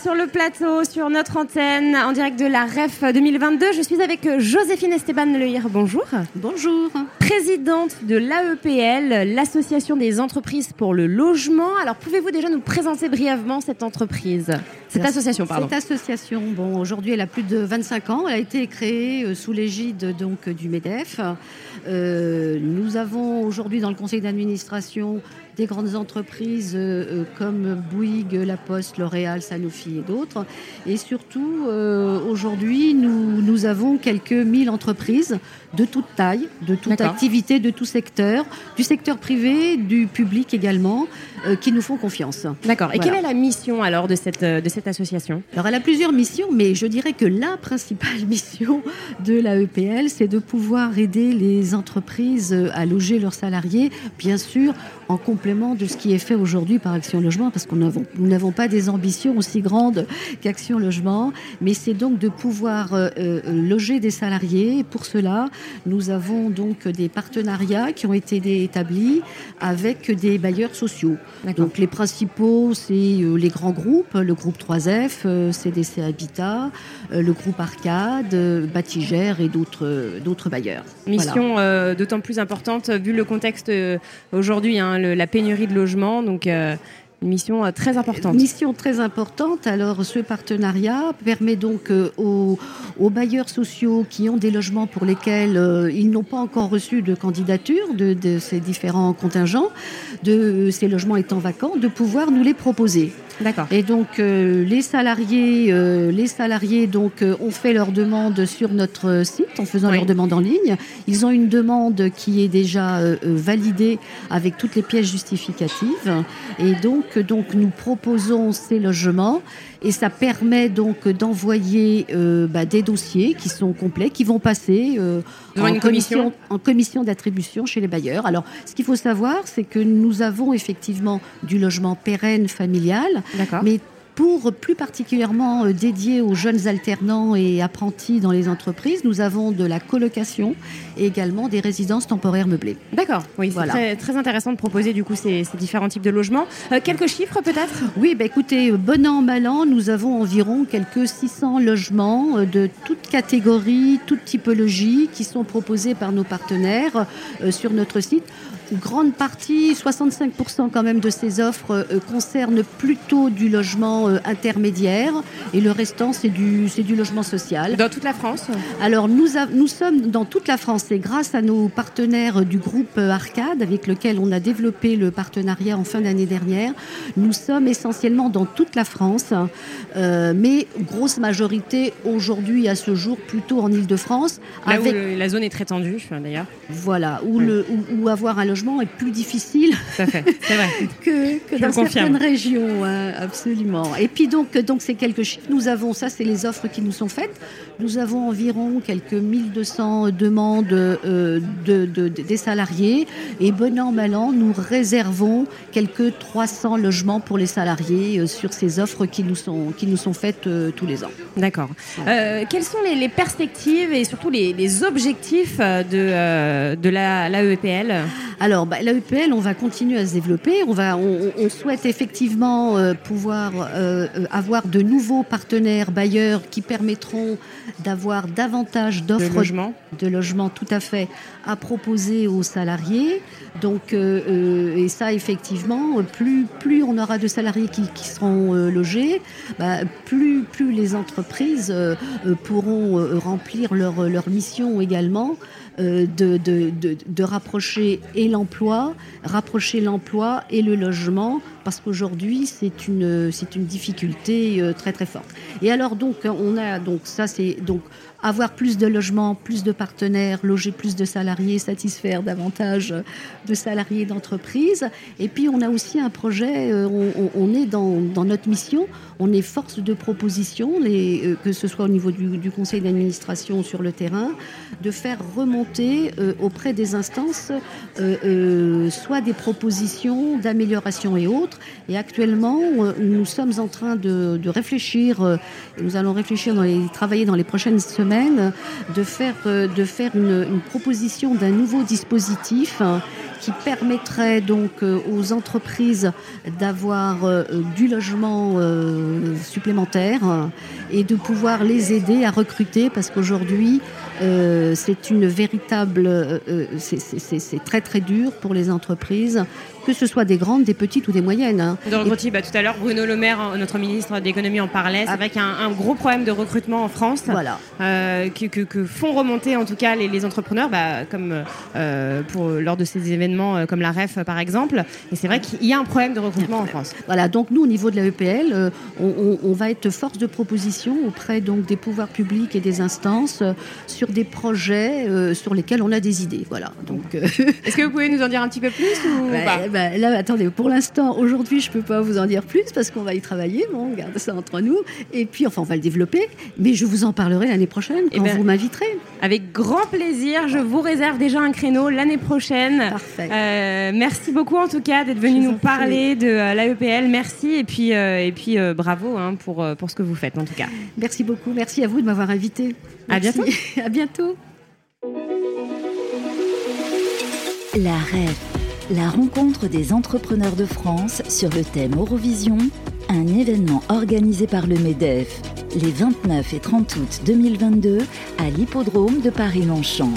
sur le plateau, sur notre antenne, en direct de la REF 2022. Je suis avec Joséphine Esteban Lehir. Bonjour. Bonjour. Présidente de l'AEPL, l'Association des entreprises pour le logement. Alors, pouvez-vous déjà nous présenter brièvement cette entreprise? Cette association, pardon. Cette association, bon, aujourd'hui, elle a plus de 25 ans. Elle a été créée euh, sous l'égide donc du MEDEF. Euh, nous avons aujourd'hui dans le conseil d'administration des grandes entreprises euh, euh, comme Bouygues, La Poste, L'Oréal, Sanofi et d'autres. Et surtout, euh, aujourd'hui, nous, nous avons quelques mille entreprises de toute taille, de toute activité, de tout secteur, du secteur privé, du public également, qui nous font confiance. D'accord. Et quelle est la mission alors de cette, de cette association? Alors elle a plusieurs missions, mais je dirais que la principale mission de la EPL, c'est de pouvoir aider les entreprises à loger leurs salariés, bien sûr en complément de ce qui est fait aujourd'hui par Action Logement, parce que nous n'avons pas des ambitions aussi grandes qu'Action Logement, mais c'est donc de pouvoir euh, euh, loger des salariés. pour cela, nous avons donc des partenariats qui ont été établis avec des bailleurs sociaux. Donc les principaux, c'est euh, les grands groupes, le groupe 3F, CDC Habitat, le groupe Arcade, Batigère et d'autres bailleurs. Mission d'autant plus importante vu le contexte aujourd'hui. Hein, la pénurie de logements. Donc, euh, une mission euh, très importante. Mission très importante. Alors, ce partenariat permet donc euh, aux, bailleurs sociaux qui ont des logements pour lesquels ils n'ont pas encore reçu de candidature de, de, ces différents contingents, de ces logements étant vacants, de pouvoir nous les proposer. D'accord. Et donc euh, les salariés, euh, les salariés donc euh, ont fait leur demande sur notre site en faisant leur demande en ligne. Ils ont une demande qui est déjà validée avec toutes les pièces justificatives. Et donc donc nous proposons ces logements et ça permet donc d'envoyer bah, des dossiers qui sont complets, qui vont passer en, commission, en commission d'attribution chez les bailleurs. Alors, ce qu'il faut savoir, c'est que nous avons effectivement du logement pérenne familial, mais pour plus particulièrement euh, dédié aux jeunes alternants et apprentis dans les entreprises, nous avons de la colocation et également des résidences temporaires meublées. D'accord, oui, c'est voilà. très, intéressant de proposer du coup ces, différents types de logements. Euh, quelques chiffres peut-être? Oui, bah, écoutez, bon an, mal an, nous avons environ quelques 600 logements euh, de toutes catégories, toutes typologies qui sont proposés par nos partenaires sur notre site grande partie, 65% quand même de ces offres euh, concernent plutôt du logement euh, intermédiaire et le restant c'est du, c'est du logement social. Dans toute la France Alors nous, nous sommes dans toute la France et grâce à nos partenaires du groupe euh, Arcade avec lequel on a développé le partenariat en fin d'année dernière, nous sommes essentiellement dans toute la France, mais grosse majorité aujourd'hui à ce jour plutôt en Ile-de-France. Là avec... où la zone est très tendue d'ailleurs. Voilà, où, le, où avoir un logement est plus difficile que, dans certaines régions, hein, absolument. Et puis donc, donc c'est quelques chiffres. Nous avons, ça c'est les offres qui nous sont faites. Nous avons environ quelques 1200 demandes euh, de, des salariés. Et bon an, mal an, nous réservons quelques 300 logements pour les salariés euh, sur ces offres qui nous sont, qui nous sont faites euh, tous les ans. D'accord. quelles sont les, perspectives et surtout les, objectifs de, de la, l'AEPL alors, bah, l'AEPL, on va continuer à se développer. On, va, on, souhaite effectivement euh, pouvoir euh, avoir de nouveaux partenaires bailleurs qui permettront d'avoir davantage d'offres de logements. de logements, tout à fait, à proposer aux salariés. Donc, euh, et ça, effectivement, plus, plus on aura de salariés qui, seront logés, bah, plus, plus les entreprises pourront remplir leur, leur mission également. Euh, de, de, de, rapprocher et l'emploi, rapprocher l'emploi et le logement, parce qu'aujourd'hui c'est une, c'est une difficulté euh, très très forte. Et alors donc on a donc ça c'est donc avoir plus de logements, plus de partenaires, loger plus de salariés, satisfaire davantage de salariés d'entreprise. Et puis on a aussi un projet, euh, on, est dans, notre mission, on est force de proposition, euh, que ce soit au niveau du, conseil d'administration sur le terrain, de faire remonter euh, auprès des instances euh, soit des propositions d'amélioration et autres. Et actuellement, nous sommes en train de, réfléchir, nous allons réfléchir, dans les, travailler dans les prochaines semaines, de faire, de faire une, une proposition d'un nouveau dispositif qui permettrait donc euh, aux entreprises d'avoir euh, du logement euh, supplémentaire et de pouvoir les aider à recruter parce qu'aujourd'hui c'est une véritable c'est très très dur pour les entreprises que ce soit des grandes, des petites ou des moyennes. Hein. bah, tout à l'heure, Bruno Le Maire, notre ministre d'économie, en parlait. C'est ah. vrai qu'il y a un, gros problème de recrutement en France. Voilà. Euh, que, font remonter en tout cas les, entrepreneurs, bah, comme euh, pour, lors de ces événements euh, comme la REF par exemple. Et c'est vrai qu'il y a un problème de recrutement en France. Voilà, donc nous au niveau de la EPL, on, va être force de proposition auprès donc, des pouvoirs publics et des instances sur des projets sur lesquels on a des idées. Voilà. Donc, Est-ce que vous pouvez nous en dire un petit peu plus ou pas? bah, là, attendez, pour l'instant, aujourd'hui, je ne peux pas vous en dire plus parce qu'on va y travailler. Bon, on garde ça entre nous. Et puis, enfin, on va le développer. Mais je vous en parlerai l'année prochaine quand eh ben, vous m'inviterez. Avec grand plaisir. Je vous réserve déjà un créneau l'année prochaine. Parfait. Euh, merci beaucoup, en tout cas, d'être venu nous parler de euh, l'AEPL. Merci. Et puis, euh, et puis bravo hein, pour, pour ce que vous faites, en tout cas. Merci beaucoup. Merci à vous de m'avoir invité. À bientôt. à bientôt. La rêve la rencontre des entrepreneurs de France sur le thème Eurovision, un événement organisé par le MEDEF les 29 et 30 août 2022 à l'hippodrome de Paris-Longchamp.